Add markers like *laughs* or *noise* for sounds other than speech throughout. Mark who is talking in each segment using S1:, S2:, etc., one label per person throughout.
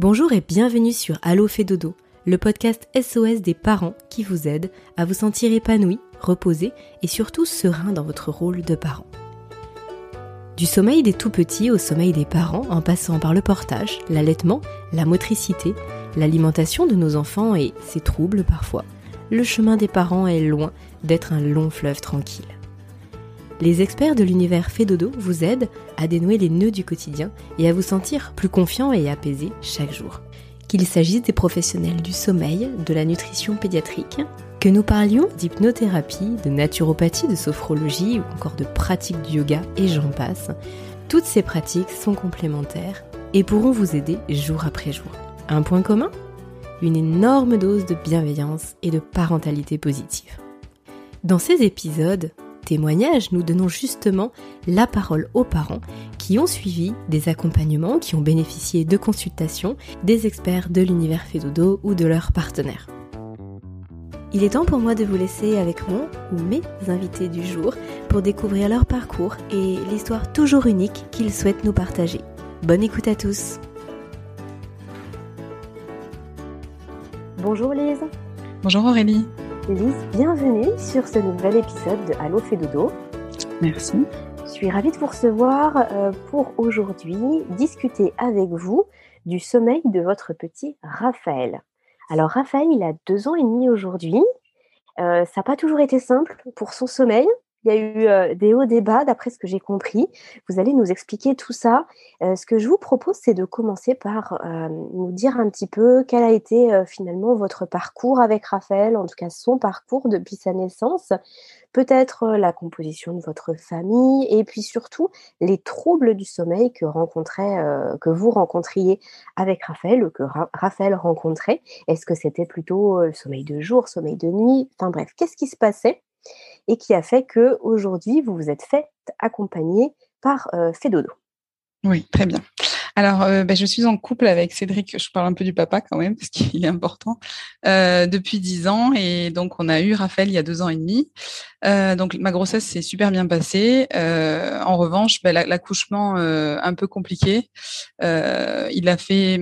S1: Bonjour et bienvenue sur Allo fait dodo, le podcast SOS des parents qui vous aide à vous sentir épanoui, reposé et surtout serein dans votre rôle de parent. Du sommeil des tout petits au sommeil des parents en passant par le portage, l'allaitement, la motricité, l'alimentation de nos enfants et ses troubles parfois, le chemin des parents est loin d'être un long fleuve tranquille. Les experts de l'univers Fédodo vous aident à dénouer les nœuds du quotidien et à vous sentir plus confiant et apaisé chaque jour. Qu'il s'agisse des professionnels du sommeil, de la nutrition pédiatrique, que nous parlions d'hypnothérapie, de naturopathie, de sophrologie ou encore de pratiques du yoga et j'en passe, toutes ces pratiques sont complémentaires et pourront vous aider jour après jour. Un point commun? Une énorme dose de bienveillance et de parentalité positive. Dans ces épisodes, témoignages, nous donnons justement la parole aux parents qui ont suivi des accompagnements, qui ont bénéficié de consultations des experts de l'univers Fédodo ou de leurs partenaires. Il est temps pour moi de vous laisser avec mon ou mes invités du jour pour découvrir leur parcours et l'histoire toujours unique qu'ils souhaitent nous partager. Bonne écoute à tous Bonjour Lise
S2: Bonjour Aurélie
S1: Lise, bienvenue sur ce nouvel épisode de Allo fait dodo.
S2: Merci.
S1: Je suis ravie de vous recevoir euh, pour aujourd'hui discuter avec vous du sommeil de votre petit Raphaël. Alors Raphaël, il a deux ans et demi aujourd'hui. Euh, ça n'a pas toujours été simple pour son sommeil. Il y a eu euh, des hauts, des bas, d'après ce que j'ai compris. Vous allez nous expliquer tout ça. Euh, ce que je vous propose, c'est de commencer par euh, nous dire un petit peu quel a été finalement votre parcours avec Raphaël, en tout cas son parcours depuis sa naissance, peut-être la composition de votre famille, et puis surtout les troubles du sommeil que, que vous rencontriez avec Raphaël, ou que Raphaël rencontrait. Est-ce que c'était plutôt sommeil de jour, sommeil de nuit? Enfin bref, qu'est-ce qui se passait? Et qui a fait que aujourd'hui vous vous êtes fait accompagner par euh.
S2: Oui, très bien. Alors, euh, ben, je suis en couple avec Cédric. Je parle un peu du papa quand même parce qu'il est important euh, depuis dix ans et donc on a eu Raphaël il y a deux ans et demi. donc ma grossesse s'est super bien passée. en revanche, ben, l'accouchement un peu compliqué. il a fait,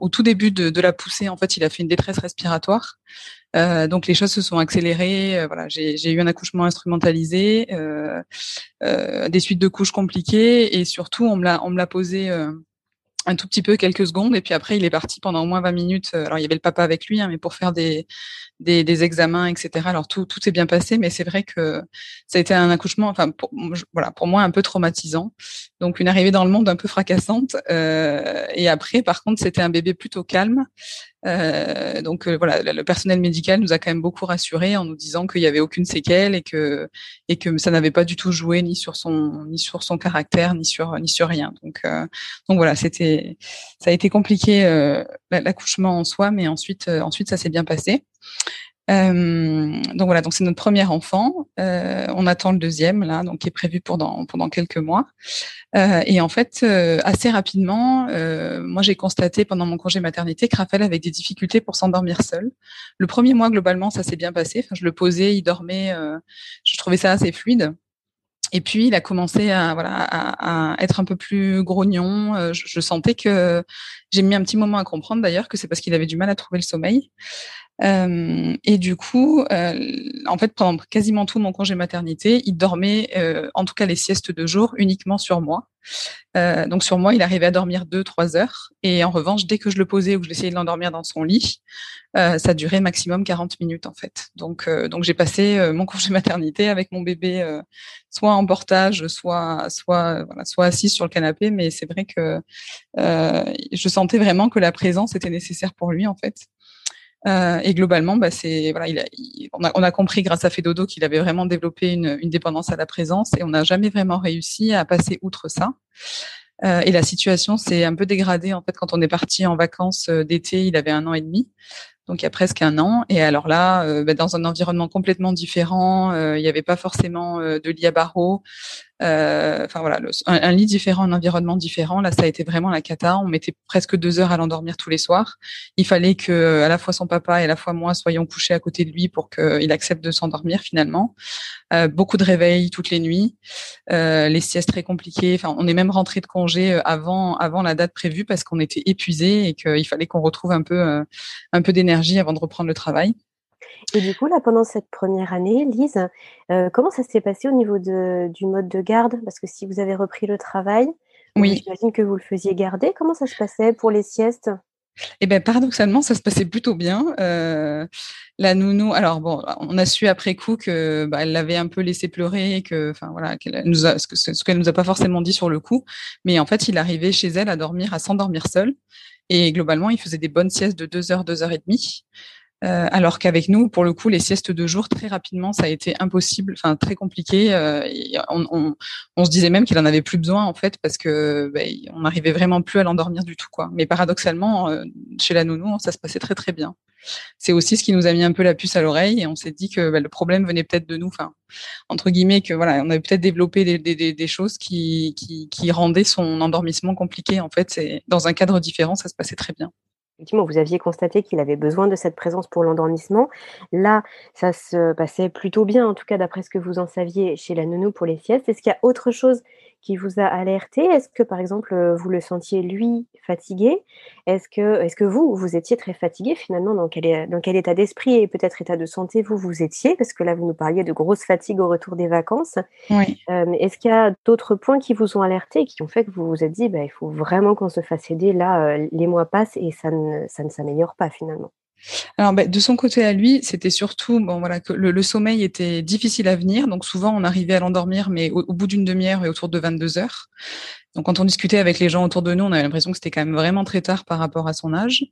S2: au tout début de, la poussée, en fait, il a fait une détresse respiratoire. Euh, donc les choses se sont accélérées. Euh, voilà, j'ai eu un accouchement instrumentalisé, euh, des suites de couches compliquées et surtout on me l'a on me l'a posé un tout petit peu, quelques secondes, et puis après il est parti pendant au moins 20 minutes. Alors il y avait le papa avec lui, hein, mais pour faire des, des, des, examens, etc. Alors tout, tout est bien passé, mais c'est vrai que ça a été un accouchement, enfin pour, voilà, pour moi un peu traumatisant. Donc une arrivée dans le monde un peu fracassante. Euh, et après, par contre, c'était un bébé plutôt calme. Euh, donc euh, voilà, le personnel médical nous a quand même beaucoup rassurés en nous disant qu'il n'y avait aucune séquelle et que et que ça n'avait pas du tout joué ni sur son ni sur son caractère ni sur ni sur rien. Donc euh, donc voilà, c'était ça a été compliqué l'accouchement en soi, mais ensuite ensuite ça s'est bien passé. Euh, donc voilà, donc c'est notre premier enfant. Euh, on attend le deuxième là, donc qui est prévu pendant pendant quelques mois. Euh, et en fait, euh, assez rapidement, euh, moi j'ai constaté pendant mon congé maternité que Raphaël avait des difficultés pour s'endormir seul. Le premier mois globalement, ça s'est bien passé. Enfin, je le posais, il dormait. je trouvais ça assez fluide. Et puis, il a commencé à, voilà, à, à être un peu plus grognon. Je, je sentais que j'ai mis un petit moment à comprendre d'ailleurs que c'est parce qu'il avait du mal à trouver le sommeil. Euh, et du coup, euh, en fait, pendant quasiment tout mon congé maternité, il dormait, euh, en tout cas les siestes de jour, uniquement sur moi. Euh, donc sur moi, il arrivait à dormir deux, trois heures. Et en revanche, dès que je le posais ou que j'essayais de l'endormir dans son lit, euh, ça durait maximum 40 minutes en fait. Donc, donc j'ai passé mon *laughs* congé maternité avec mon bébé, soit en portage, soit, soit, voilà, soit assis sur le canapé. Mais c'est vrai que je sentais vraiment que la présence était nécessaire pour lui en fait. Euh, et globalement, bah, c'est voilà, il a, on, a, on, a, compris grâce à Fedodo qu'il avait vraiment développé une, une, dépendance à la présence et on n'a jamais vraiment réussi à passer outre ça. Euh, et la situation s'est un peu dégradée en fait quand on est parti en vacances euh, d'été. Il avait un an et demi. donc il y a presque un an. Et alors là, bah, dans un environnement complètement différent, il n'y avait pas forcément de lit à barreaux. Enfin voilà, un, lit différent, un environnement différent. Là, ça a été vraiment la cata. On mettait presque deux heures à l'endormir tous les soirs. Il fallait que à la fois son papa et à la fois moi soyons couchés à côté de lui pour qu'il accepte de s'endormir finalement. beaucoup de réveils toutes les nuits, les siestes très compliquées. Enfin, on est même rentré de congé avant avant la date prévue parce qu'on était épuisé et qu'il fallait qu'on retrouve un peu un peu d'énergie avant de reprendre le travail.
S3: Et du coup, là, pendant cette première année, Lise, euh, comment ça s'est passé au niveau de, du mode de garde? Parce que si vous avez repris le travail, oui. j'imagine que vous le faisiez garder. Comment ça se passait pour les siestes?
S2: Eh ben paradoxalement, ça se passait plutôt bien. Euh, la nounou, alors bon, on a su après coup que bah, elle l'avait un peu laissé pleurer, que, enfin voilà, qu'elle nous a, ce, ce qu'elle nous a pas forcément dit sur le coup, mais en fait, il arrivait chez elle à dormir, à s'endormir seul. Et globalement, il faisait des bonnes siestes de 2 heures, 2 heures et demie. Euh, alors qu'avec nous, pour le coup, les siestes de jour, très rapidement, ça a été impossible, enfin très compliqué. Euh, on, se disait même qu'il en avait plus besoin en fait parce que ben, on n'arrivait vraiment plus à l'endormir du tout quoi. Mais paradoxalement, euh, chez la nounou, ça se passait très très bien. C'est aussi ce qui nous a mis un peu la puce à l'oreille et on s'est dit que ben, le problème venait peut-être de nous, enfin entre guillemets que voilà, on avait peut-être développé des, choses qui, qui, qui rendaient son endormissement compliqué en fait. C'est dans un cadre différent, ça se passait très bien
S3: effectivement, vous aviez constaté qu'il avait besoin de cette présence pour l'endormissement. Là, ça se passait plutôt bien, en tout cas d'après ce que vous en saviez chez la nounou pour les siestes. Est-ce qu'il y a autre chose qui vous a alerté? Est-ce que, par exemple, vous le sentiez, lui, fatigué? Est-ce que, est que vous, vous étiez très fatigué finalement? Dans quel, dans quel état d'esprit et peut-être état de santé vous, vous étiez? Parce que là, vous nous parliez de grosse fatigue au retour des vacances.
S2: Oui.
S3: Euh, est-ce qu'il y a d'autres points qui vous ont alerté et qui ont fait que vous vous êtes dit, bah, il faut vraiment qu'on se fasse aider Là, euh, les mois passent et ça ne, ça ne s'améliore pas finalement?
S2: Alors, ben, de son côté à lui, c'était surtout bon voilà que le, sommeil était difficile à venir. Donc souvent, on arrivait à l'endormir, mais au, bout d'une demi-heure et autour de 22 heures. Donc quand on discutait avec les gens autour de nous, on avait l'impression que c'était quand même vraiment très tard par rapport à son âge.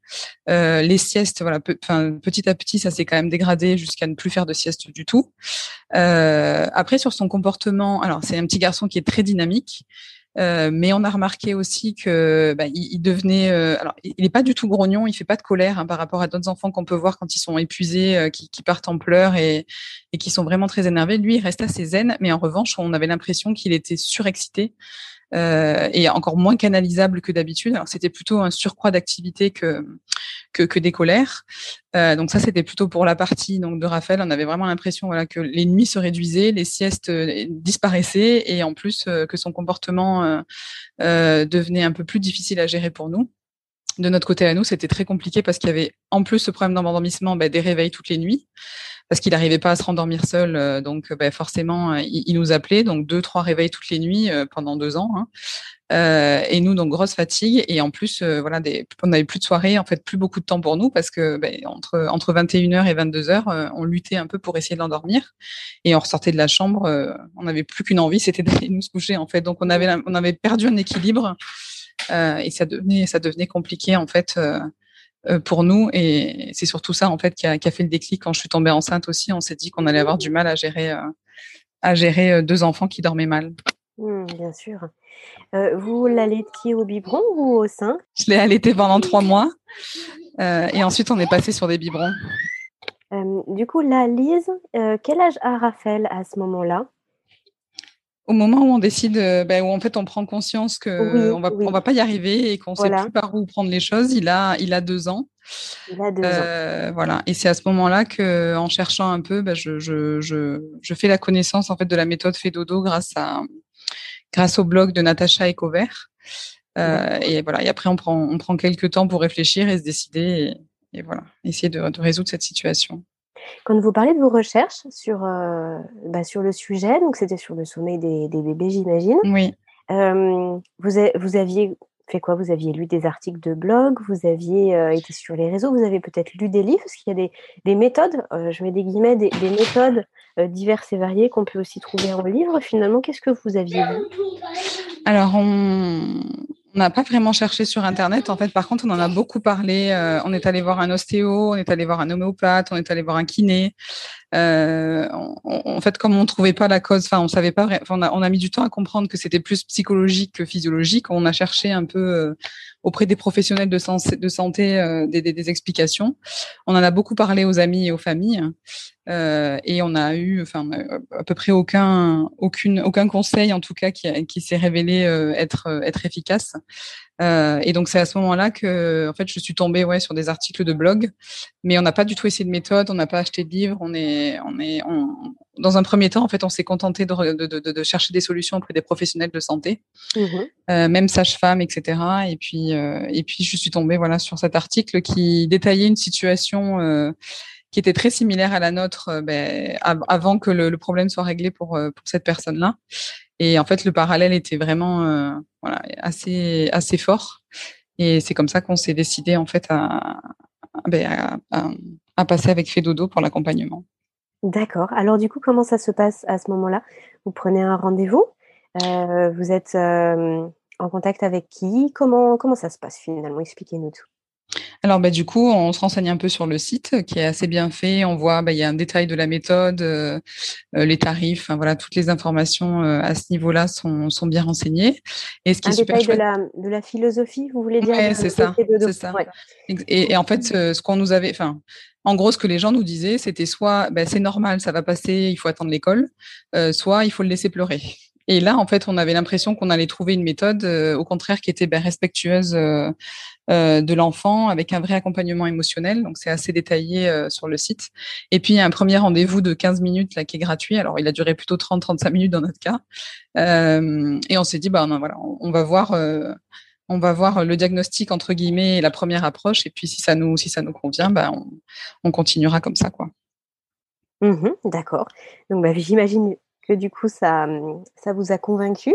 S2: Euh, les siestes, voilà, petit à petit, ça s'est quand même dégradé jusqu'à ne plus faire de sieste du tout. Euh, après, sur son comportement, alors c'est un petit garçon qui est très dynamique. Euh, mais on a remarqué aussi que bah, il, devenait. Euh, alors, il n'est pas du tout grognon, il fait pas de colère hein, par rapport à d'autres enfants qu'on peut voir quand ils sont épuisés, euh, qui, partent en pleurs et, et, qui sont vraiment très énervés. Lui, il reste assez zen, mais en revanche, on avait l'impression qu'il était surexcité euh, et encore moins canalisable que d'habitude. C'était plutôt un surcroît d'activité que, que, que des colères. Euh, donc ça c'était plutôt pour la partie donc de Raphaël. On avait vraiment l'impression voilà que les nuits se réduisaient, les siestes euh, disparaissaient et en plus que son comportement devenait un peu plus difficile à gérer pour nous de notre côté à nous, c'était très compliqué parce qu'il y avait en plus ce problème d'endormissement, bah, des réveils toutes les nuits parce qu'il n'arrivait pas à se rendormir seul. Euh, donc, bah, forcément, euh, il, nous appelait. Donc, deux, trois réveils toutes les nuits euh, pendant deux ans. Hein. et nous, donc grosse fatigue. Et en plus, voilà, des, on n'avait plus de soirée, en fait, plus beaucoup de temps pour nous parce que bah, entre entre 21h et 22h, on luttait un peu pour essayer de l'endormir. Et on ressortait de la chambre, on n'avait plus qu'une envie, *laughs* c'était d'aller nous coucher, en fait. Donc, on avait on avait perdu un équilibre. et ça devenait ça devenait compliqué en fait euh, pour nous. Et c'est surtout ça, en fait, qui a, qui a, fait le déclic quand je suis tombée enceinte aussi. On s'est dit qu'on allait avoir du mal à gérer, euh, à gérer euh, deux enfants qui dormaient mal.
S3: Mmh, bien sûr. Euh, vous l'allaitiez au biberon ou au sein?
S2: Je l'ai allaité pendant trois mois. Euh, et ensuite, on est passé sur des biberons.
S3: Euh, du coup, là, Lise, quel âge a Raphaël à ce moment-là?
S2: Au moment où on décide, euh, ben, où en fait on prend conscience que on va on va pas y arriver et qu'on sait plus par où prendre les choses, il a il a deux ans.
S3: Il a deux ans.
S2: Euh, voilà. Et c'est à ce moment-là que, en cherchant un peu, ben, je, je, je, je fais la connaissance en fait de la méthode Fedodo grâce à grâce au blog de Natacha Ecovert. Euh, et voilà. Et après on prend on prend quelques temps pour réfléchir et se décider et, et voilà essayer de, de résoudre cette situation.
S3: Quand vous parlez de vos recherches sur, euh, bah, sur le sujet, donc c'était sur le sommeil des, des bébés, j'imagine.
S2: Oui.
S3: Euh, vous, vous aviez fait quoi? Vous aviez lu des articles de blog, vous aviez euh, été sur les réseaux, vous avez peut-être lu des livres, parce qu'il y a des, des méthodes, euh, je mets des guillemets, des, des méthodes euh, diverses et variées qu'on peut aussi trouver en livre. Finalement, qu'est-ce que vous aviez vu?
S2: Alors, on, on n'a pas vraiment cherché sur Internet. En fait, par contre, on en a beaucoup parlé. Euh, on est allé voir un ostéo, on est allé voir un homéopathe, on est allé voir un kiné. Euh, en fait, comme on trouvait pas la cause, enfin, on savait pas. On a, on a mis du temps à comprendre que c'était plus psychologique que physiologique. On a cherché un peu. Euh, auprès des professionnels de, santé des, des, explications. On en a beaucoup parlé aux amis et aux familles. Euh, et on a eu, enfin, à peu près aucun, aucune, aucun conseil, en tout cas, qui, qui s'est révélé être, être efficace. Euh, et donc c'est à ce moment-là que, en fait, je suis tombée ouais sur des articles de blog, mais on n'a pas du tout essayé de méthode, on n'a pas acheté de livres, on est, on est, dans un premier temps, en fait, on s'est contenté de, de, de, de, chercher des solutions auprès des professionnels de santé, mmh euh, même sage-femme, etc. Et puis, euh, et puis je suis tombée voilà sur cet article qui détaillait une situation. Euh, qui était très similaire à la nôtre euh, ben, avant que le, problème soit réglé pour, pour cette personne-là. Et en fait, le parallèle était vraiment euh, assez, assez fort. Et c'est comme ça qu'on s'est décidé en fait à, ben, à, à, passer avec Fedodo pour l'accompagnement.
S3: D'accord. Alors du coup, comment ça se passe à ce moment-là? Vous prenez un rendez-vous euh, Vous êtes euh, en contact avec qui? Comment, comment ça se passe finalement? Expliquez-nous tout.
S2: Alors bah, du coup, on se renseigne un peu sur le site qui est assez bien fait. On voit, bah, il y a un détail de la méthode, euh, euh, les tarifs, voilà, toutes les informations euh, à ce niveau-là sont, sont bien renseignées.
S3: Et ce qui un est super détail de la, de la philosophie, vous voulez dire
S2: Oui, c'est ça, c'est ça. Et, et, en fait, ce, qu'on nous avait, enfin, en gros, ce que les gens nous disaient, c'était soit, bah, c'est normal, ça va passer, il faut attendre l'école, soit il faut le laisser pleurer. Et là, en fait, on avait l'impression qu'on allait trouver une méthode, au contraire, qui était ben, respectueuse euh, de l'enfant avec un vrai accompagnement émotionnel. Donc c'est assez détaillé euh, sur le site. Et puis un premier rendez-vous de 15 minutes là qui est gratuit. Alors il a duré plutôt 30-35 minutes dans notre cas. Euh, et on s'est dit bah non, voilà, on, va voir. on va voir le diagnostic entre guillemets et la première approche et puis si ça nous si ça nous convient bah on, on continuera comme ça quoi.
S3: Mmh d'accord. Donc bah, j'imagine que du coup ça ça vous a convaincu.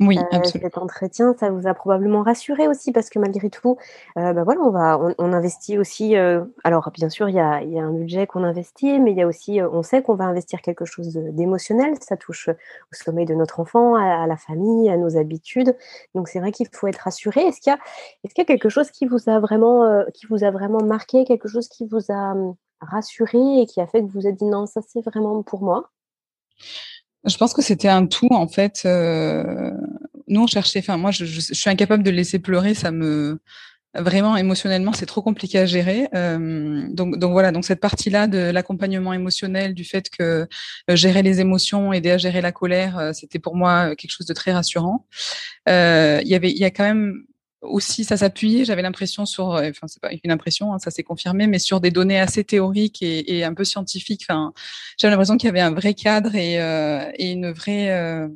S2: Oui, euh.
S3: Cet entretien, ça vous a probablement rassuré aussi parce que malgré tout, euh, bah voilà, on va, on, investit aussi. Euh, alors bien sûr, il y a, y a, un budget qu'on investit, mais il y a aussi, on sait qu'on va investir quelque chose d'émotionnel. Ça touche au sommeil de notre enfant, à, la famille, à nos habitudes. Donc c'est vrai qu'il faut être rassuré. Est-ce qu'il y a, est-ce qu'il y a quelque chose qui vous a vraiment, qui vous a vraiment marqué, quelque chose qui vous a hum, rassuré et qui a fait que vous vous êtes dit non, ça c'est vraiment pour moi?
S2: Je pense que c'était un tout en fait. Euh, nous on cherchait. Enfin moi je, je, suis incapable de laisser pleurer. Ça me vraiment émotionnellement c'est trop compliqué à gérer. Euh, donc donc voilà donc cette partie là de l'accompagnement émotionnel, du fait que euh, gérer les émotions, aider à gérer la colère, euh, c'était pour moi quelque chose de très rassurant. Euh, il y avait il y a quand même aussi ça s'appuyait, j'avais l'impression sur, euh, enfin c'est pas une impression, hein, ça s'est confirmé, mais sur des données assez théoriques et, et un peu scientifiques. Enfin, j'avais l'impression qu'il y avait un vrai cadre et, euh, et une vraie, euh,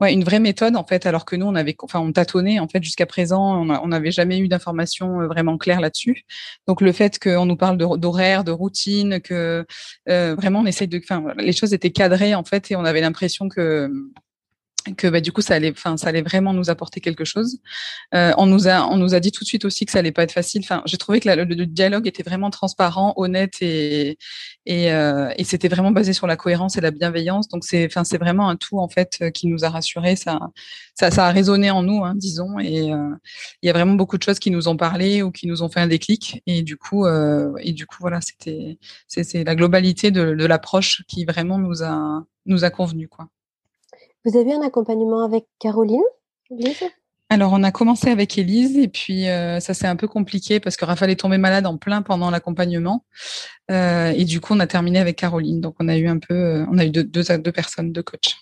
S2: ouais, une vraie méthode en fait, alors que nous on avait, enfin on tâtonnait en fait jusqu'à présent, on n'avait jamais eu d'informations euh, vraiment claires là-dessus. Donc le fait qu'on nous parle d'horaire, de, de, routine, que vraiment on essaye de, enfin les choses étaient cadrées en fait et on avait l'impression que que bah, du coup ça allait enfin ça allait vraiment nous apporter quelque chose. Euh, on nous a on nous a dit tout de suite aussi que ça allait pas être facile. Enfin j'ai trouvé que le, dialogue était vraiment transparent honnête et et, euh, et c'était vraiment basé sur la cohérence et la bienveillance. Donc c'est enfin c'est vraiment un tout en fait euh, qui nous a rassurés. Ça ça ça a résonné en nous hein, disons. Et euh, il y a vraiment beaucoup de choses qui nous ont parlé ou qui nous ont fait un déclic. Et du coup euh, et du coup voilà c'était c'est la globalité de, de l'approche qui vraiment nous a nous a convenu quoi
S3: vous avez un accompagnement avec Caroline
S2: alors, on a commencé avec Élise et puis euh, ça s'est un peu compliqué parce que Raphaël est tombé malade en plein pendant l'accompagnement euh, et du coup on a terminé avec Caroline. Donc on a eu un peu, euh, on a eu deux, deux, deux personnes, deux coachs.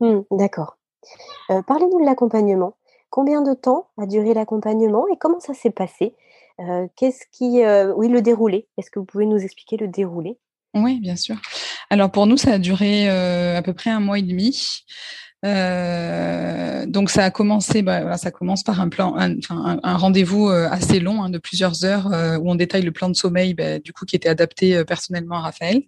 S3: Mmh, d'accord. Parlez-nous de l'accompagnement. Combien de temps a duré l'accompagnement et comment ça s'est passé? Qu'est-ce qui, oui, le déroulé? Est-ce que vous pouvez nous expliquer le déroulé?
S2: Oui, bien sûr. Alors pour nous, ça a duré à peu près un mois et demi. Euh, donc ça a commencé, bah, voilà, ça commence par un plan, un, un, rendez-vous euh, assez long hein, de plusieurs heures euh, où on détaille le plan de sommeil, bah, du coup qui était adapté euh, personnellement à Raphaël,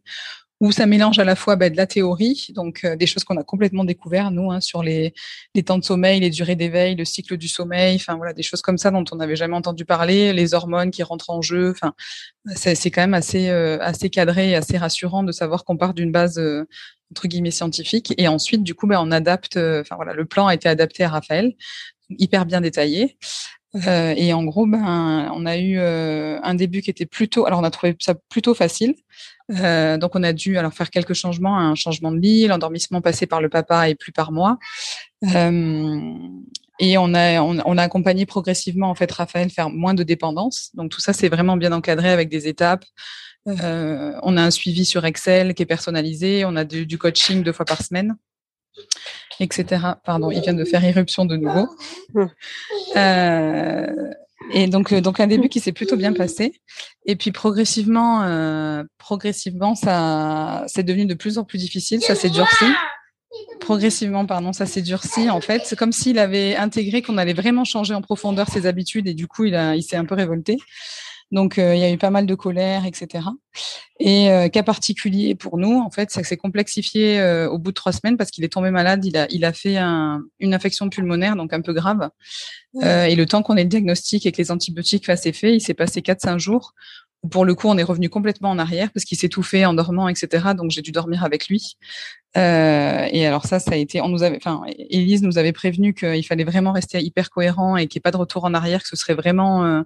S2: où ça mélange à la fois bah, de la théorie, donc des choses qu'on a complètement découvert nous hein, sur les, les, temps de sommeil, les durées d'éveil, le cycle du sommeil, enfin voilà des choses comme ça dont on n'avait jamais entendu parler, les hormones qui rentrent en jeu, enfin c'est quand même assez assez cadré et assez rassurant de savoir qu'on part d'une base entre guillemets scientifique. Et ensuite, du coup, ben, on adapte. Euh, enfin voilà, le plan a été adapté à Raphaël, hyper bien détaillé. Euh, et en gros, ben, on a eu euh, un début qui était plutôt. Alors, on a trouvé ça plutôt facile. Euh, donc, on a dû alors faire quelques changements, un changement de lit, l'endormissement passé par le papa et plus par moi. Euh, et on a, on, a accompagné progressivement en fait Raphaël faire moins de dépendance. Donc tout ça, c'est vraiment bien encadré avec des étapes. Euh, on a un suivi sur Excel qui est personnalisé. On a du, coaching deux fois par semaine, etc. Pardon, il vient de faire irruption de nouveau. Hum. Euh, et donc, euh, donc un début qui s'est plutôt bien passé. Et puis progressivement, euh, progressivement, ça, c'est devenu de plus en plus difficile. Ça s'est durci. Progressivement, pardon, ça s'est durci. En fait, c'est comme s'il avait intégré qu'on allait vraiment changer en profondeur ses habitudes et du coup, il a, il s'est un peu révolté. Donc, euh, il y a eu pas mal de colère, etc. Et euh, cas particulier pour nous, en fait, ça s'est complexifié euh, au bout de trois semaines parce qu'il est tombé malade. Il a, il a fait un, une infection pulmonaire, donc un peu grave. et le temps qu'on ait le diagnostic et que les antibiotiques fassent effet, il s'est passé quatre cinq jours. Pour le coup, on est revenu complètement en arrière parce qu'il s'étouffait en dormant, etc. Donc, j'ai dû dormir avec lui. Euh, et alors ça, ça a été, on nous avait, enfin, Elise nous avait prévenu qu'il fallait vraiment rester hyper cohérent et qu'il n'y ait pas de retour en arrière, que ce serait vraiment euh,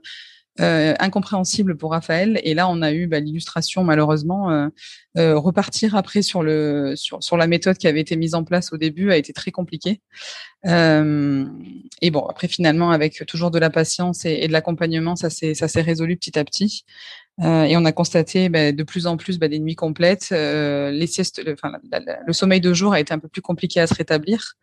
S2: incompréhensible pour Raphaël. Et là, on a eu bah, l'illustration, malheureusement, euh, euh, repartir après sur le sur, sur la méthode qui avait été mise en place au début a été très compliqué. et bon, après finalement, avec toujours de la patience et, de l'accompagnement, ça s'est résolu petit à petit. et on a constaté bah, de plus en plus bah, des nuits complètes. les siestes, le, enfin, le sommeil de jour a été un peu plus compliqué à se rétablir.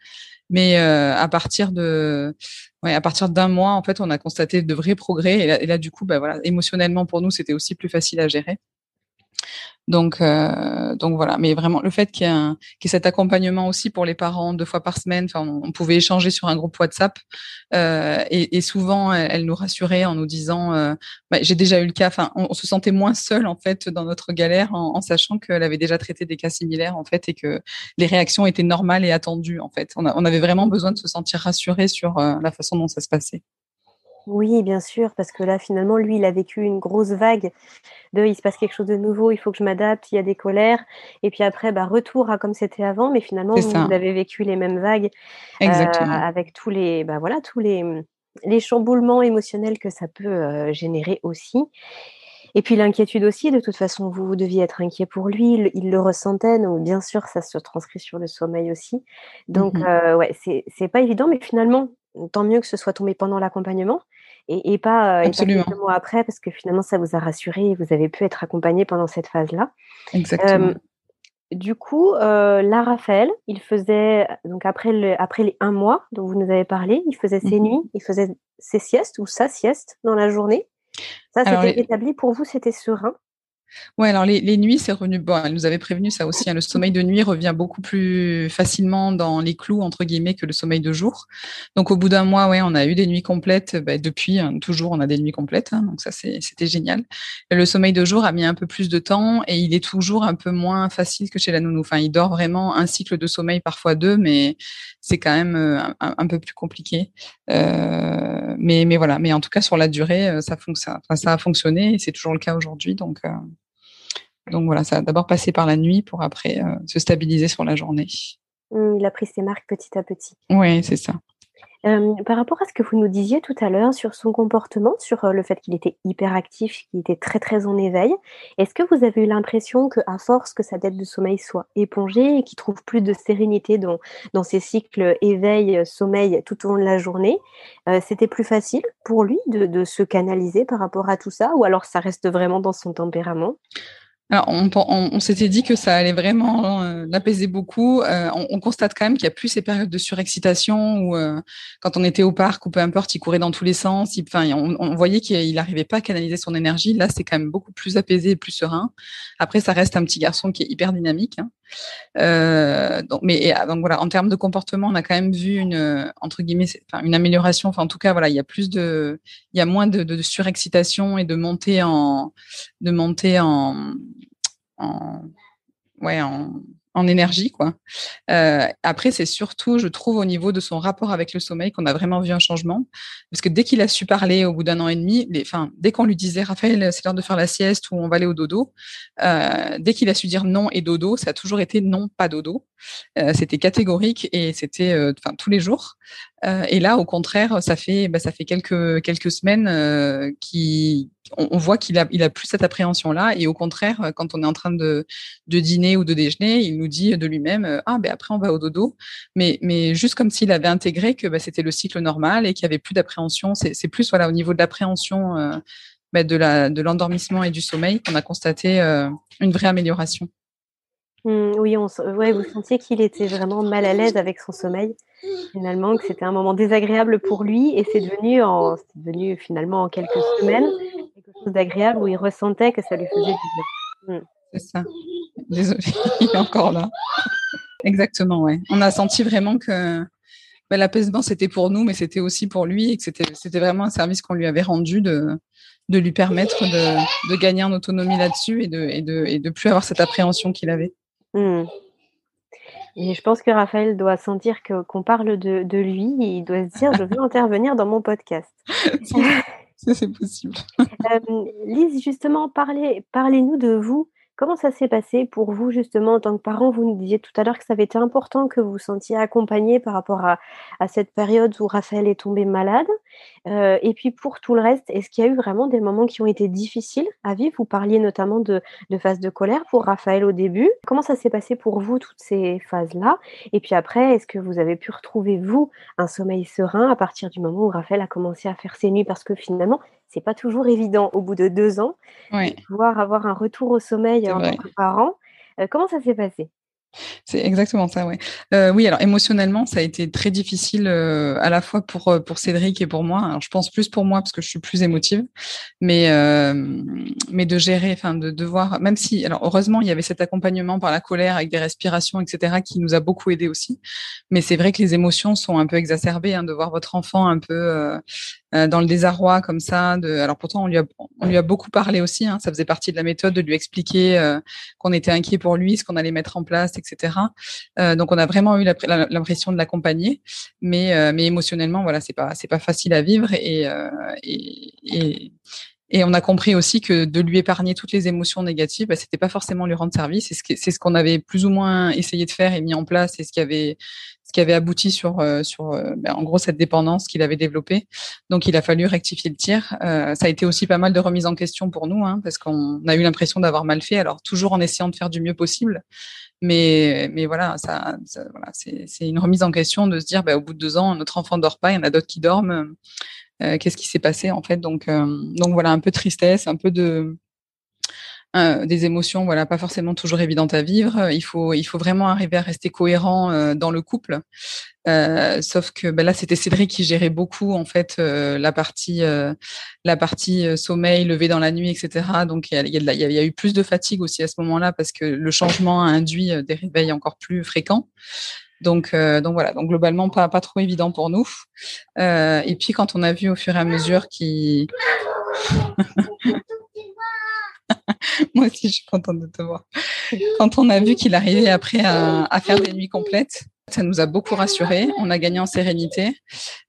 S2: Mais euh, à partir de, ouais, à partir d'un mois, en fait, on a constaté de vrais progrès. Et là, et là du coup, bah, voilà, émotionnellement pour nous, c'était aussi plus facile à gérer. Donc, euh, donc voilà. Mais vraiment, le fait qu'il y, ait cet accompagnement aussi pour les parents deux fois par semaine. Enfin, on, pouvait échanger sur un groupe WhatsApp euh, et, et, souvent, elle, nous rassurait en nous disant euh, bah, "J'ai déjà eu le cas." Enfin, on, se sentait moins seul en fait dans notre galère en, sachant qu'elle avait déjà traité des cas similaires en fait et que les réactions étaient normales et attendues en fait. On, on avait vraiment besoin de se sentir rassuré sur euh, la façon dont ça se passait.
S3: Oui, bien sûr, parce que là, finalement, lui, il a vécu une grosse vague de il se passe quelque chose de nouveau, il faut que je m'adapte, il y a des colères. Et puis après, bah, retour à comme c'était avant, mais finalement, vous, avez vécu les mêmes vagues euh, avec tous les, bah, voilà, tous les, les chamboulements émotionnels que ça peut euh, générer aussi. Et puis l'inquiétude aussi, de toute façon, vous, deviez être inquiet pour lui, il, le ressentait, donc bien sûr, ça se transcrit sur le sommeil aussi. Donc, mmh euh, ouais, c'est pas évident, mais finalement, tant mieux que ce soit tombé pendant l'accompagnement et, pas, euh, quelques mois après, parce que finalement, ça vous a rassuré et vous avez pu être accompagné pendant cette phase-là.
S2: Exactement.
S3: du coup, euh, là, Raphaël, il faisait, donc après, le, après les un mois dont vous nous avez parlé, il faisait ses mmh nuits, il faisait ses siestes ou sa sieste dans la journée. Ça, c'était établi pour vous, c'était serein?
S2: Ouais, alors les, les nuits, c'est revenu. Bon, elle nous avait prévenu ça aussi. Hein, le sommeil de nuit revient beaucoup plus facilement dans les clous entre guillemets que le sommeil de jour. Donc au bout d'un mois, ouais, on a eu des nuits complètes. Bah, depuis, hein, toujours, on a des nuits complètes. Hein, donc ça, c'était génial. Le sommeil de jour a mis un peu plus de temps et il est toujours un peu moins facile que chez la nounou. Enfin, il dort vraiment un cycle de sommeil, parfois deux, mais c'est quand même euh, un, peu plus compliqué. Euh, mais, mais voilà. Mais en tout cas, sur la durée, euh, ça, ça, ça a fonctionné et c'est toujours le cas aujourd'hui. Donc euh, donc voilà, ça a d'abord passé par la nuit pour après euh, se stabiliser sur la journée.
S3: Mmh, il a pris ses marques petit à petit.
S2: Oui, c'est ça.
S3: Par rapport à ce que vous nous disiez tout à l'heure sur son comportement, sur le fait qu'il était hyperactif, qu'il était très très en éveil, est-ce que vous avez eu l'impression qu'à force que sa dette de sommeil soit épongée et qu'il trouve plus de sérénité dans, ses cycles éveil-sommeil tout au long de la journée, c'était plus facile pour lui de se canaliser par rapport à tout ça ou alors ça reste vraiment dans son tempérament?
S2: Alors, on, s'était dit que ça allait vraiment euh, l'apaiser beaucoup. Euh, on, on, constate quand même qu'il n'y a plus ces périodes de surexcitation où, euh, quand on était au parc ou peu importe, il courait dans tous les sens. enfin, on, on, voyait qu'il n'arrivait pas à canaliser son énergie. Là, c'est quand même beaucoup plus apaisé et plus serein. Après, ça reste un petit garçon qui est hyper dynamique. Hein. Euh, donc, mais ah, donc voilà, en termes de comportement, on a quand même vu une entre guillemets, une amélioration. Enfin, en tout cas, voilà, il y a plus de, il y a moins de, de surexcitation et de montée en, de montée en, en ouais, en, en énergie, quoi. Euh, après, c'est surtout, je trouve, au niveau de son rapport avec le sommeil qu'on a vraiment vu un changement. Parce que dès qu'il a su parler au bout d'un an et demi, les, enfin, dès qu'on lui disait, Raphaël, c'est l'heure de faire la sieste ou on va aller au dodo, euh, dès qu'il a su dire non et dodo, ça a toujours été non, pas dodo. Euh, c'était catégorique et c'était, euh, enfin, tous les jours. Euh, et là, au contraire, ça fait, bah, ça fait quelques quelques semaines qui on, voit qu'il a, plus cette appréhension-là. Et au contraire, quand on est en train de, dîner ou de déjeuner, il nous dit de lui-même Ah, ben après, on va au dodo. Mais, juste comme s'il avait intégré que ben, c'était le cycle normal et qu'il n'y avait plus d'appréhension. C'est plus voilà, au niveau de l'appréhension euh, ben, de l'endormissement et du sommeil qu'on a constaté euh, une vraie amélioration.
S3: Mmh, oui, vous sentiez qu'il était vraiment mal à l'aise avec son sommeil, finalement, que c'était un moment désagréable pour lui, et c'est devenu, en, devenu finalement en quelques semaines quelque chose d'agréable où il ressentait que ça lui faisait du
S2: bien. Mmh. C'est ça. Désolée, *laughs* il est encore là. Exactement, ouais. On a senti vraiment que bah, l'apaisement, c'était pour nous, mais c'était aussi pour lui, et que c'était vraiment un service qu'on lui avait rendu de, de lui permettre de, de gagner en autonomie là-dessus et de, et, de, et de plus avoir cette appréhension qu'il avait. Mmh.
S3: Et je pense que Raphaël doit sentir que, qu'on parle de, de, lui il doit se dire je veux *laughs* intervenir dans mon podcast.
S2: C'est possible.
S3: Euh, Lise, justement, parlez, parlez-nous de vous. Comment ça s'est passé pour vous, justement, en tant que parent? Vous nous disiez tout à l'heure que ça avait été important que vous vous sentiez accompagné par rapport à, cette période où Raphaël est tombé malade. Euh, et puis, pour tout le reste, est-ce qu'il y a eu vraiment des moments qui ont été difficiles à vivre? Vous parliez notamment de, de phases de colère pour Raphaël au début. Comment ça s'est passé pour vous, toutes ces phases-là? Et puis après, est-ce que vous avez pu retrouver, vous, un sommeil serein à partir du moment où Raphaël a commencé à faire ses nuits? Parce que finalement, c'est pas toujours évident au bout de deux ans de pouvoir avoir un retour au sommeil en tant que parent. Euh, comment ça s'est passé?
S2: C'est exactement ça, ouais. Euh, oui, alors émotionnellement, ça a été très difficile euh, à la fois pour euh, pour Cédric et pour moi. Alors, je pense plus pour moi parce que je suis plus émotive, mais mais de gérer, enfin de devoir, même si, alors heureusement, il y avait cet accompagnement par la colère avec des respirations, etc., qui nous a beaucoup aidé aussi. Mais c'est vrai que les émotions sont un peu exacerbées, hein, de voir votre enfant un peu dans le désarroi comme ça. Alors pourtant, on lui a on lui a beaucoup parlé aussi. Hein, ça faisait partie de la méthode de lui expliquer qu'on était inquiet pour lui, ce qu'on allait mettre en place, etc. Euh, donc on a vraiment eu l'impression de l'accompagner, mais euh, mais émotionnellement voilà c'est pas facile à vivre et, euh, et, on a compris aussi que de lui épargner toutes les émotions négatives, bah, c'était pas forcément lui rendre service. C'est ce qu'on avait plus ou moins essayé de faire et mis en place, et ce qui avait abouti sur ben, en gros cette dépendance qu'il avait développée. Donc il a fallu rectifier le tir. ça a été aussi pas mal de remise en question pour nous, hein, parce qu'on a eu l'impression d'avoir mal fait. Alors toujours en essayant de faire du mieux possible, mais, mais voilà, ça, voilà c'est une remise en question de se dire, bah, au bout de deux ans, notre enfant dort pas, il y en a d'autres qui dorment. Euh, Qu'est-ce qui s'est passé en fait? Donc, euh, donc voilà, un peu de tristesse, un peu de euh, des émotions, voilà, pas forcément toujours évidentes à vivre. Il faut, il faut vraiment arriver à rester cohérent euh, dans le couple. Euh, sauf que ben là, c'était Cédric qui gérait beaucoup en fait la partie, la partie sommeil, lever dans la nuit, etc. Donc il y a, y, a eu plus de fatigue aussi à ce moment-là parce que le changement a induit des réveils encore plus fréquents. Donc, donc voilà. Donc globalement, pas pas trop évident pour nous. et puis quand on a vu au fur et à mesure qui *laughs* *laughs* Moi aussi, je suis contente de te voir. Quand on a vu qu'il arrivait après à, faire des nuits complètes, ça nous a beaucoup rassurés. On a gagné en sérénité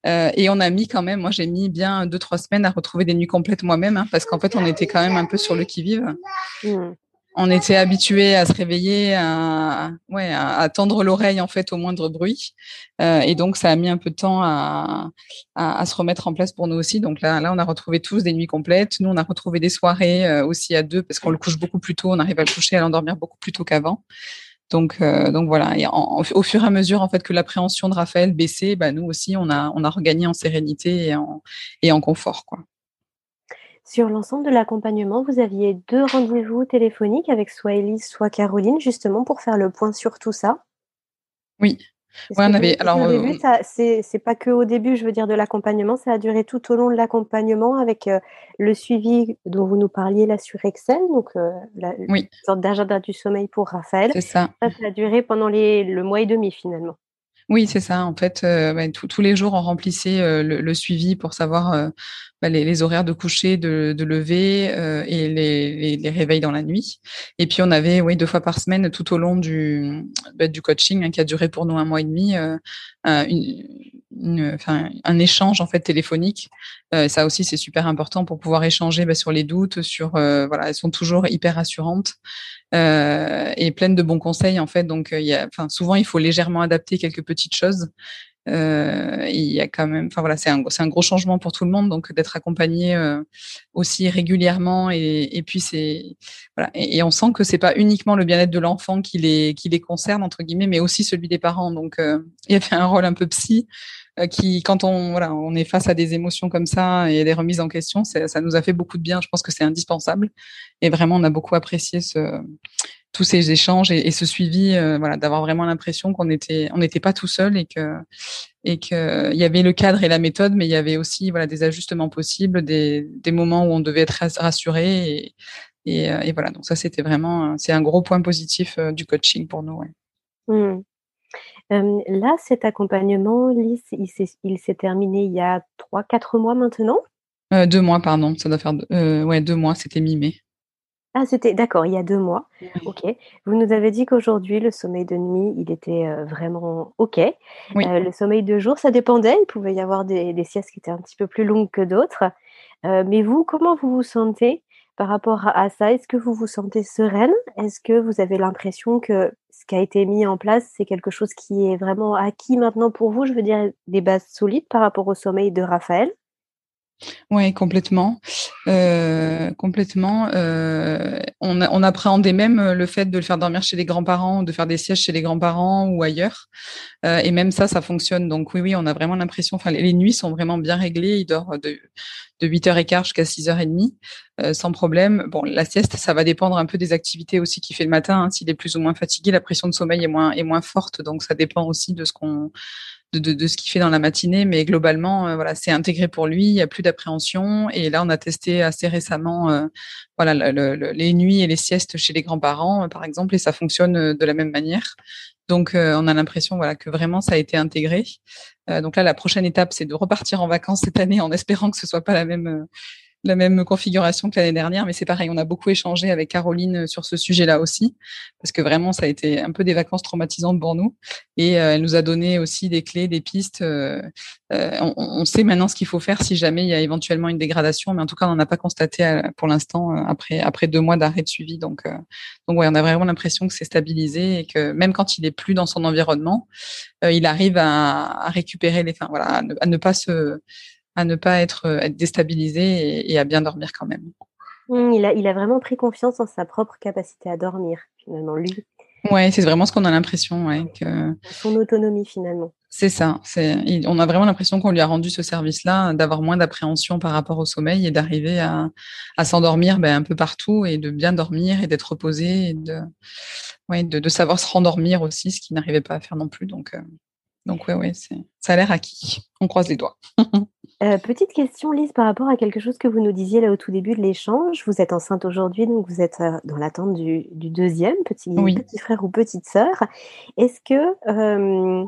S2: euh, et on a mis quand même. Moi, j'ai mis bien deux trois semaines à retrouver des nuits complètes moi-même, hein, parce qu'en fait, on était quand même un peu sur le qui vive. Mmh on était habitué à se réveiller, à, ouais, à, tendre l'oreille en fait au moindre bruit, euh, et donc ça a mis un peu de temps à, à, se remettre en place pour nous aussi. Donc là, là, on a retrouvé tous des nuits complètes. Nous, on a retrouvé des soirées euh, aussi à deux parce qu'on le couche beaucoup plus tôt. On arrive à le coucher, à l'endormir beaucoup plus tôt qu'avant. Donc, euh, donc voilà. Et au fur et à mesure en fait que l'appréhension de Raphaël baissait, bah, nous aussi, on a on a regagné en sérénité et en et en confort, quoi.
S3: Sur l'ensemble de l'accompagnement, vous aviez deux rendez-vous téléphoniques avec soit Elise, soit Caroline, justement pour faire le point sur tout ça.
S2: Oui. Ouais, on avait. Alors,
S3: au début, euh, c'est pas que au début, je veux dire, de l'accompagnement, ça a duré tout au long de l'accompagnement avec euh, le suivi dont vous nous parliez là sur Excel, donc euh, la, sorte d'agenda du sommeil pour Raphaël.
S2: C'est ça.
S3: ça. a duré pendant les, le mois et demi finalement.
S2: Oui, c'est ça. En fait, bah, tous les jours, on remplissait le, le, suivi pour savoir bah, les, horaires de coucher, de, lever euh, et les, réveils dans la nuit. Et puis on avait, oui, deux fois par semaine tout au long du, bah, coaching hein, qui a duré pour nous un mois et demi, euh, un échange en fait téléphonique. Euh, ça aussi c'est super important pour pouvoir échanger bah, sur les doutes, sur euh, voilà, elles sont toujours hyper rassurantes euh, et pleines de bons conseils en fait. Donc il y a, souvent il faut légèrement adapter quelques petites choses il y a quand même, enfin voilà, c'est un, un gros changement pour tout le monde, donc d'être accompagné aussi régulièrement et, puis c'est voilà, et, on sent que c'est pas uniquement le bien-être de l'enfant qui les qui les concerne entre guillemets, mais aussi celui des parents. Donc il y avait un rôle un peu psy qui, quand on voilà, on est face à des émotions comme ça et des remises en question, ça nous a fait beaucoup de bien. Je pense que c'est indispensable et vraiment on a beaucoup apprécié ce tous ces échanges et, ce suivi, euh, voilà, d'avoir vraiment l'impression qu'on était, on n'était pas tout seul et que et que il y avait le cadre et la méthode, mais il y avait aussi voilà des ajustements possibles, des, des moments où on devait être rassuré et, et, euh, et voilà. Donc ça, c'était vraiment, c'est un gros point positif euh, du coaching pour nous. Ouais.
S3: Mmh. là, cet accompagnement, Lise, il s'est terminé il y a trois, quatre mois maintenant?
S2: deux mois, pardon. Ça doit faire ouais deux mois. C'était mi-mai.
S3: Ah, c'était d'accord, il y a deux mois. OK. Vous nous avez dit qu'aujourd'hui, le sommeil de nuit, il était, vraiment OK. le sommeil de jour, ça dépendait. Il pouvait y avoir des siestes qui étaient un petit peu plus longues que d'autres. mais vous, comment vous vous sentez par rapport à ça? Est-ce que vous vous sentez sereine? Est-ce que vous avez l'impression que ce qui a été mis en place, c'est quelque chose qui est vraiment acquis maintenant pour vous? Je veux dire des bases solides par rapport au sommeil de Raphaël?
S2: Oui, complètement. Euh. Euh, on, appréhendait même le fait de le faire dormir chez les grands-parents, de faire des sièges chez les grands-parents ou ailleurs. Euh, et même ça, ça fonctionne. Donc oui, oui, on a vraiment l'impression. Enfin, les, nuits sont vraiment bien réglées. Il dort de, de 8h15 jusqu'à 6h30 euh, sans problème. Bon, la sieste, ça va dépendre un peu des activités aussi qu'il fait le matin. Hein. S'il est plus ou moins fatigué, la pression de sommeil est moins est moins forte. Donc ça dépend aussi de ce qu'on de, ce qu'il fait dans la matinée, mais globalement, euh, voilà, c'est intégré pour lui. Il n'y a plus d'appréhension. Et là, on a testé assez récemment, euh, voilà, le, les nuits et les siestes chez les grands-parents, euh, par exemple, et ça fonctionne de la même manière. Donc, on a l'impression, voilà, que vraiment ça a été intégré. donc là, la prochaine étape, c'est de repartir en vacances cette année, en espérant que ce soit pas la même la même configuration que l'année dernière, mais c'est pareil, on a beaucoup échangé avec Caroline sur ce sujet-là aussi, parce que vraiment, ça a été un peu des vacances traumatisantes pour nous. Et euh, elle nous a donné aussi des clés, des pistes. Euh, euh, on, sait maintenant ce qu'il faut faire si jamais il y a éventuellement une dégradation, mais en tout cas, on n'en a pas constaté pour l'instant après deux mois d'arrêt de suivi. Donc, on a vraiment l'impression que c'est stabilisé et que même quand il est plus dans son environnement, il arrive à, récupérer les, à ne pas se à ne pas être, euh, être déstabilisé et, à bien dormir quand même.
S3: Mmh, il, a, il a vraiment pris confiance en sa propre capacité à dormir, finalement, lui.
S2: Ouais, c'est vraiment ce qu'on a l'impression, ouais, que
S3: son autonomie finalement.
S2: C'est ça. C'est, on a vraiment l'impression qu'on lui a rendu ce service-là, d'avoir moins d'appréhension par rapport au sommeil et d'arriver à, à s'endormir ben, un peu partout et de bien dormir et d'être reposé et de, ouais, de, de savoir se rendormir aussi, ce qu'il n'arrivait pas à faire non plus. Donc, euh, donc ouais, c'est, ça a l'air acquis. On croise les doigts. *laughs*
S3: Euh, petite question, Lise, par rapport à quelque chose que vous nous disiez là au tout début de l'échange. Vous êtes enceinte aujourd'hui, donc vous êtes euh, dans l'attente du, deuxième petit, petit, frère ou petite sœur. Est-ce que,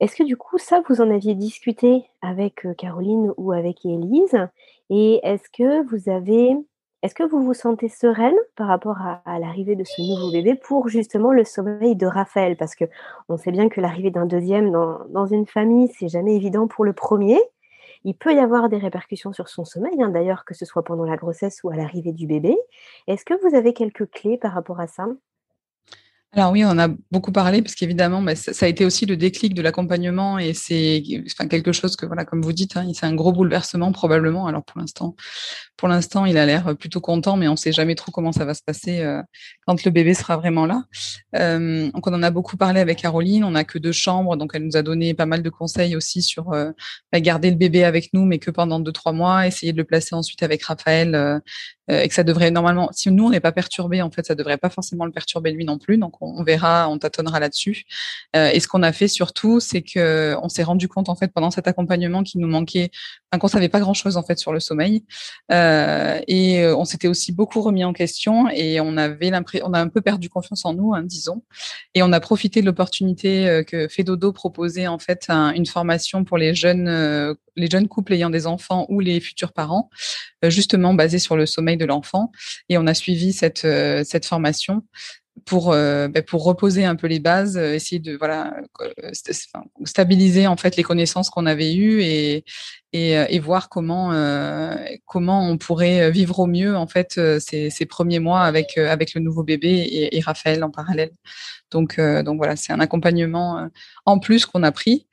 S3: est-ce que du coup, ça, vous en aviez discuté avec Caroline ou avec Élise? Et est-ce que vous avez est-ce que vous vous sentez sereine par rapport à, l'arrivée de ce nouveau bébé pour justement le sommeil de Raphaël? Parce que on sait bien que l'arrivée d'un deuxième dans, une famille, c'est jamais évident pour le premier. Il peut y avoir des répercussions sur son sommeil, hein, d'ailleurs, que ce soit pendant la grossesse ou à l'arrivée du bébé. Est-ce que vous avez quelques clés par rapport à ça?
S2: Alors oui, on a beaucoup parlé parce qu'évidemment, bah, ça, a été aussi le déclic de l'accompagnement et c'est quelque chose que voilà, comme vous dites, hein, c'est un gros bouleversement probablement. Alors pour l'instant, pour l'instant, il a l'air plutôt content, mais on ne sait jamais trop comment ça va se passer euh, quand le bébé sera vraiment là. Euh, donc on en a beaucoup parlé avec Caroline. On n'a que deux chambres, donc elle nous a donné pas mal de conseils aussi sur euh, bah, garder le bébé avec nous, mais que pendant deux trois mois, essayer de le placer ensuite avec Raphaël euh, euh, et que ça devrait normalement, si nous on n'est pas perturbé, en fait, ça devrait pas forcément le perturber lui non plus. Donc on, verra, on tâtonnera là-dessus. Euh, et ce qu'on a fait surtout, c'est que on s'est rendu compte en fait pendant cet accompagnement qu'il nous manquait, enfin, qu'on savait pas grand-chose en fait sur le sommeil. Euh, et on s'était aussi beaucoup remis en question et on avait l'impression, on a un peu perdu confiance en nous, hein, disons. Et on a profité de l'opportunité que Fedodo proposait en fait une formation pour les jeunes les jeunes couples ayant des enfants ou les futurs parents, justement basée sur le sommeil de l'enfant. Et on a suivi cette, euh, cette formation pour euh, ben, pour reposer un peu les bases, euh, essayer de voilà stabiliser en fait les connaissances qu'on avait eues et et, voir comment comment on pourrait vivre au mieux en fait ces, ces premiers mois avec avec le nouveau bébé et Raphaël en parallèle. Donc, euh, donc voilà, c'est un accompagnement euh, en plus qu'on a pris.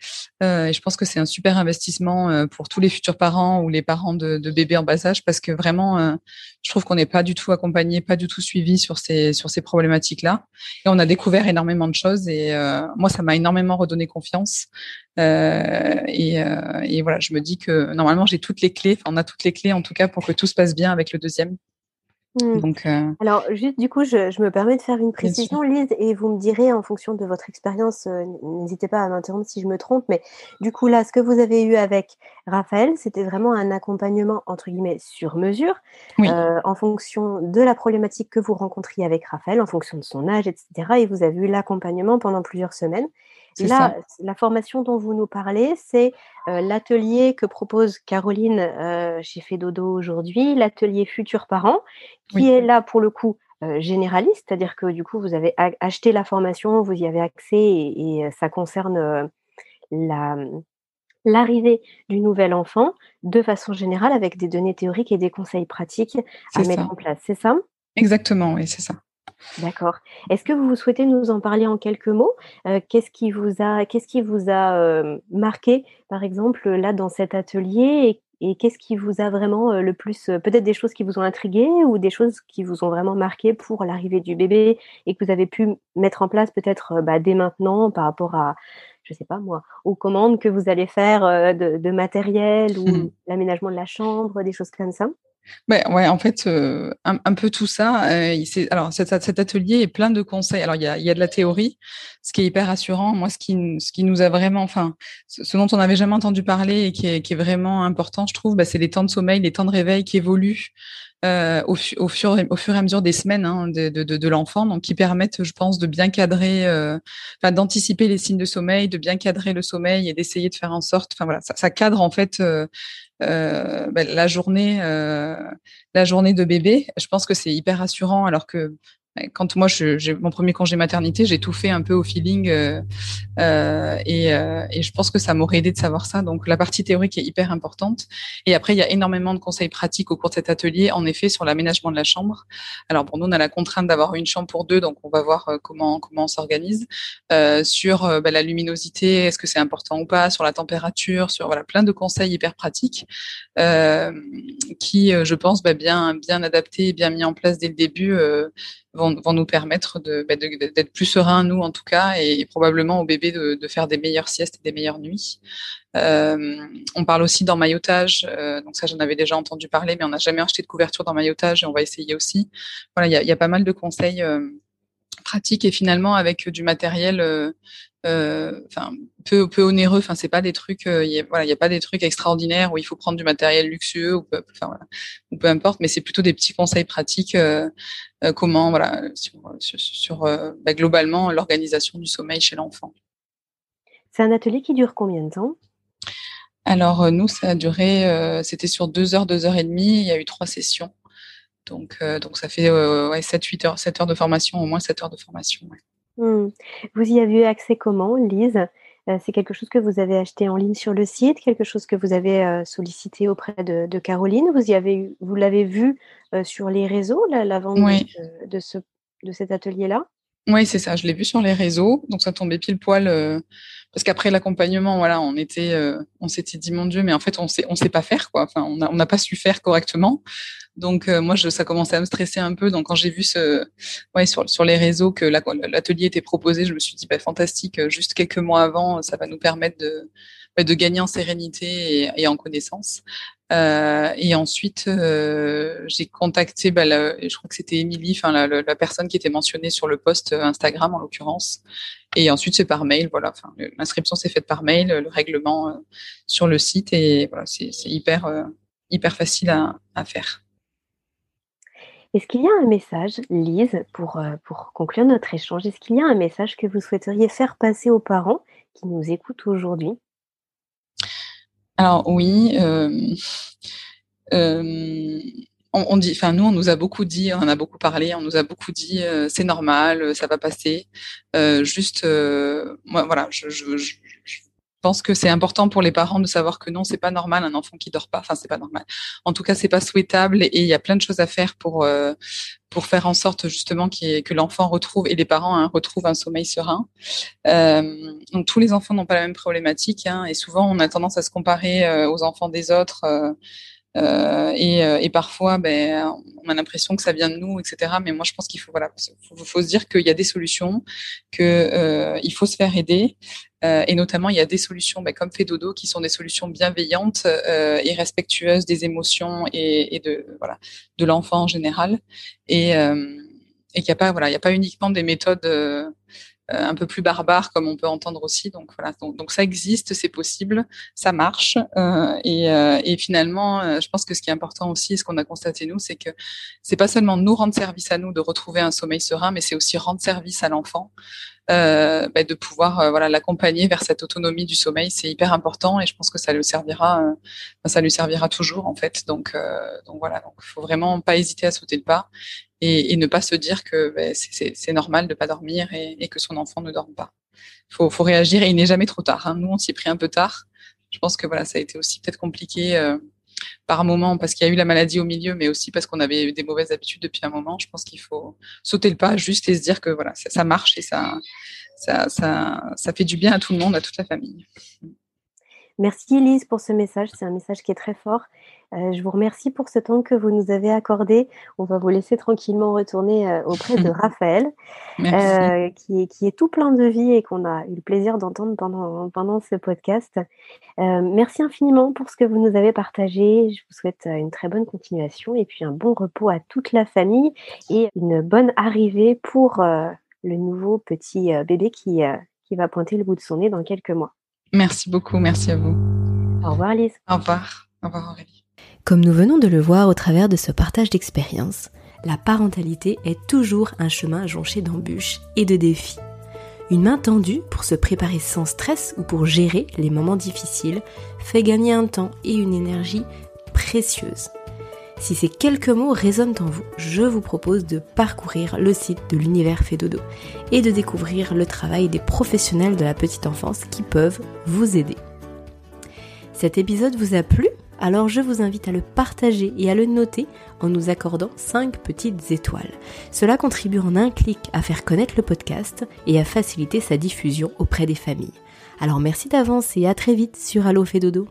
S2: Euh, et je pense que c'est un super investissement pour tous les futurs parents ou les parents de, de bébés en bas âge parce que vraiment, je trouve qu'on n'est pas du tout accompagné, pas du tout suivi sur ces sur ces problématiques-là. Et on a découvert énormément de choses. Et moi, ça m'a énormément redonné confiance. Et, et, voilà, je me dis que normalement, j'ai toutes les clés. Enfin, on a toutes les clés en tout cas pour que tout se passe bien avec le deuxième.
S3: Mmh. Donc, euh, Alors, juste du coup, je, je, me permets de faire une précision, Lise, et vous me direz en fonction de votre expérience, euh, n'hésitez pas à m'interrompre si je me trompe, mais du coup, là, ce que vous avez eu avec Raphaël, c'était vraiment un accompagnement, entre guillemets, sur mesure, euh, en fonction de la problématique que vous rencontriez avec Raphaël, en fonction de son âge, etc. Et vous avez eu l'accompagnement pendant plusieurs semaines. Là, la formation dont vous nous parlez, c'est euh, l'atelier que propose Caroline euh, chez Fedodo aujourd'hui, l'atelier Futurs Parents, qui est là pour le coup euh, généraliste, c'est-à-dire que du coup, vous avez acheté la formation, vous y avez accès et, ça concerne la l'arrivée du nouvel enfant de façon générale avec des données théoriques et des conseils pratiques à mettre en place. C'est ça?
S2: Exactement, oui, c'est ça.
S3: D'accord. Est-ce que vous souhaitez nous en parler en quelques mots? Euh, Qu'est-ce qui vous a, qu'est-ce qui vous a euh, marqué, par exemple, là dans cet atelier? Et, qu'est-ce qui vous a vraiment euh, le plus, peut-être des choses qui vous ont intrigué ou des choses qui vous ont vraiment marqué pour l'arrivée du bébé et que vous avez pu mettre en place peut-être bah, dès maintenant par rapport à, je sais pas moi, aux commandes que vous allez faire de, matériel ou mmh. l'aménagement de la chambre, des choses comme ça?
S2: Ouais, ouais, en fait, euh, un, peu tout ça. Euh, alors, cet, atelier est plein de conseils. Alors, il y a, y a, de la théorie, ce qui est hyper rassurant. Moi, ce qui, ce qui nous a vraiment, enfin, ce, dont on n'avait jamais entendu parler et qui est, qui est vraiment important, je trouve, bah, c'est les temps de sommeil, les temps de réveil qui évoluent euh, au, fur, et à mesure des semaines hein, de, l'enfant, donc qui permettent, je pense, de bien cadrer, euh, d'anticiper les signes de sommeil, de bien cadrer le sommeil et d'essayer de faire en sorte, enfin voilà, ça, cadre en fait euh, ben, la journée, la journée de bébé. Je pense que c'est hyper rassurant, alors que quand moi j'ai mon premier congé maternité, j'ai tout fait un peu au feeling euh, euh, et, euh, et, je pense que ça m'aurait aidé de savoir ça. Donc la partie théorique est hyper importante. Et après il y a énormément de conseils pratiques au cours de cet atelier, en effet sur l'aménagement de la chambre. Alors pour nous on a la contrainte d'avoir une chambre pour deux, donc on va voir euh, comment comment on s'organise euh, sur euh, bah, la luminosité, est-ce que c'est important ou pas, sur la température, sur voilà plein de conseils hyper pratiques qui je pense bah, bien bien adaptés, bien mis en place dès le début vont, vont nous permettre bah, de, d'être plus sereins, nous en tout cas, et, probablement au bébé de, de, faire des meilleures siestes et des meilleures nuits. Euh, on parle aussi d'emmaillotage, euh, donc ça j'en avais déjà entendu parler, mais on n'a jamais acheté de couverture d'emmaillotage et on va essayer aussi. Voilà, il y a, y a, pas mal de conseils euh, pratiques et finalement avec du matériel euh, euh, enfin peu peu onéreux. Enfin c'est pas des trucs euh, y a, voilà il y a pas des trucs extraordinaires où il faut prendre du matériel luxueux ou peu, enfin voilà ou peu importe mais c'est plutôt des petits conseils pratiques euh, comment voilà sur, sur, bah, globalement l'organisation du sommeil chez l'enfant.
S3: C'est un atelier qui dure combien de temps?
S2: Alors nous ça a duré c'était sur deux heures deux heures et demie. Il y a eu trois sessions donc donc ça fait ouais, 7 8 heures 7 heures de formation au moins 7 heures de formation ouais.
S3: Mmh. Vous y avez eu accès comment, Lise? Euh, C'est quelque chose que vous avez acheté en ligne sur le site, quelque chose que vous avez euh, sollicité auprès de, Caroline? Vous y avez, vous l'avez vu euh, sur les réseaux, la, vente de, ce, de cet atelier-là?
S2: Oui, c'est ça. Je l'ai vu sur les réseaux, donc ça tombait pile poil. Parce qu'après l'accompagnement, voilà, on était, on s'était dit mon Dieu, mais en fait, on sait, on sait pas faire quoi. Enfin, on n'a pas su faire correctement. Donc euh, moi, je, ça commençait à me stresser un peu. Donc quand j'ai vu ce, ouais, sur, sur les réseaux que l'atelier était proposé, je me suis dit, bah, fantastique, euh, juste quelques mois avant, ça va nous permettre de, de gagner en sérénité et en connaissance. Euh, et ensuite, euh, j'ai contacté, bah, je crois que c'était Émilie, enfin la, personne qui était mentionnée sur le post Instagram en l'occurrence. Et ensuite, c'est par mail. Voilà, l'inscription s'est faite par mail, le règlement sur le site, et voilà, c'est hyper hyper facile à, à faire.
S3: Est-ce qu'il y a un message, Lise, pour, euh, pour conclure notre échange, est-ce qu'il y a un message que vous souhaiteriez faire passer aux parents qui nous écoutent aujourd'hui?
S2: Alors oui, euh, euh, on, dit, enfin nous, on nous a beaucoup dit, on en a beaucoup parlé, on nous a beaucoup dit, c'est normal, ça va passer. juste, moi, voilà, je, pense que c'est important pour les parents de savoir que non, c'est pas normal un enfant qui dort pas. Enfin, c'est pas normal. En tout cas, c'est pas souhaitable et il y a plein de choses à faire pour euh, pour faire en sorte justement que l'enfant retrouve et les parents hein, retrouvent un sommeil serein. Euh, donc tous les enfants n'ont pas la même problématique hein, et souvent on a tendance à se comparer euh, aux enfants des autres. Euh, euh, et, parfois, ben, on a l'impression que ça vient de nous, etc. Mais moi, je pense qu'il faut, se dire qu'il y a des solutions, que euh, faut se faire aider, et notamment il y a des solutions, ben, comme fait dodo, qui sont des solutions bienveillantes et respectueuses des émotions et, de l'enfant en général, et, qu'il n'y a pas, voilà, il y a pas uniquement des méthodes un peu plus barbare, comme on peut entendre aussi. Donc voilà, donc, ça existe, c'est possible, ça marche. Euh, et, euh, et, finalement, euh, je pense que ce qui est important aussi, ce qu'on a constaté nous, c'est que c'est pas seulement nous rendre service à nous de retrouver un sommeil serein, mais c'est aussi rendre service à l'enfant. Euh, bah, de pouvoir voilà l'accompagner vers cette autonomie du sommeil c'est hyper important et je pense que ça lui servira ça lui servira toujours en fait donc donc voilà donc faut vraiment pas hésiter à sauter le pas et, et ne pas se dire que ben, c'est normal de pas dormir et, et, que son enfant ne dorme pas. Il faut, faut, réagir et il n'est jamais trop tard. Hein. Nous, on s'y est pris un peu tard. Je pense que voilà, ça a été aussi peut-être compliqué euh, par moment parce qu'il y a eu la maladie au milieu, mais aussi parce qu'on avait des mauvaises habitudes depuis un moment. Je pense qu'il faut sauter le pas juste et se dire que voilà, ça, ça marche et ça, ça, ça, ça fait du bien à tout le monde, à toute la famille.
S3: Merci Lise pour ce message, c'est un message qui est très fort. Euh, je vous remercie pour ce temps que vous nous avez accordé. On va vous laisser tranquillement retourner euh, auprès de *laughs* Raphaël, euh, qui, est, qui est tout plein de vie et qu'on a eu le plaisir d'entendre pendant, pendant ce podcast. merci infiniment pour ce que vous nous avez partagé. Je vous souhaite une très bonne continuation et puis un bon repos à toute la famille et une bonne arrivée pour le nouveau petit bébé qui, qui va pointer le bout de son nez dans quelques mois.
S2: Merci beaucoup, merci à vous.
S3: Au revoir Lise.
S2: Au revoir. Au revoir Aurélie.
S1: Comme nous venons de le voir au travers de ce partage d'expérience, la parentalité est toujours un chemin jonché d'embûches et de défis. Une main tendue pour se préparer sans stress ou pour gérer les moments difficiles fait gagner un temps et une énergie précieuse. Si ces quelques mots résonnent en vous, je vous propose de parcourir le site de l'univers Fédodo et de découvrir le travail des professionnels de la petite enfance qui peuvent vous aider. Cet épisode vous a plu? Alors je vous invite à le partager et à le noter en nous accordant 5 petites étoiles. Cela contribue en un clic à faire connaître le podcast et à faciliter sa diffusion auprès des familles. Alors merci d'avance et à très vite sur Allo Fédodo.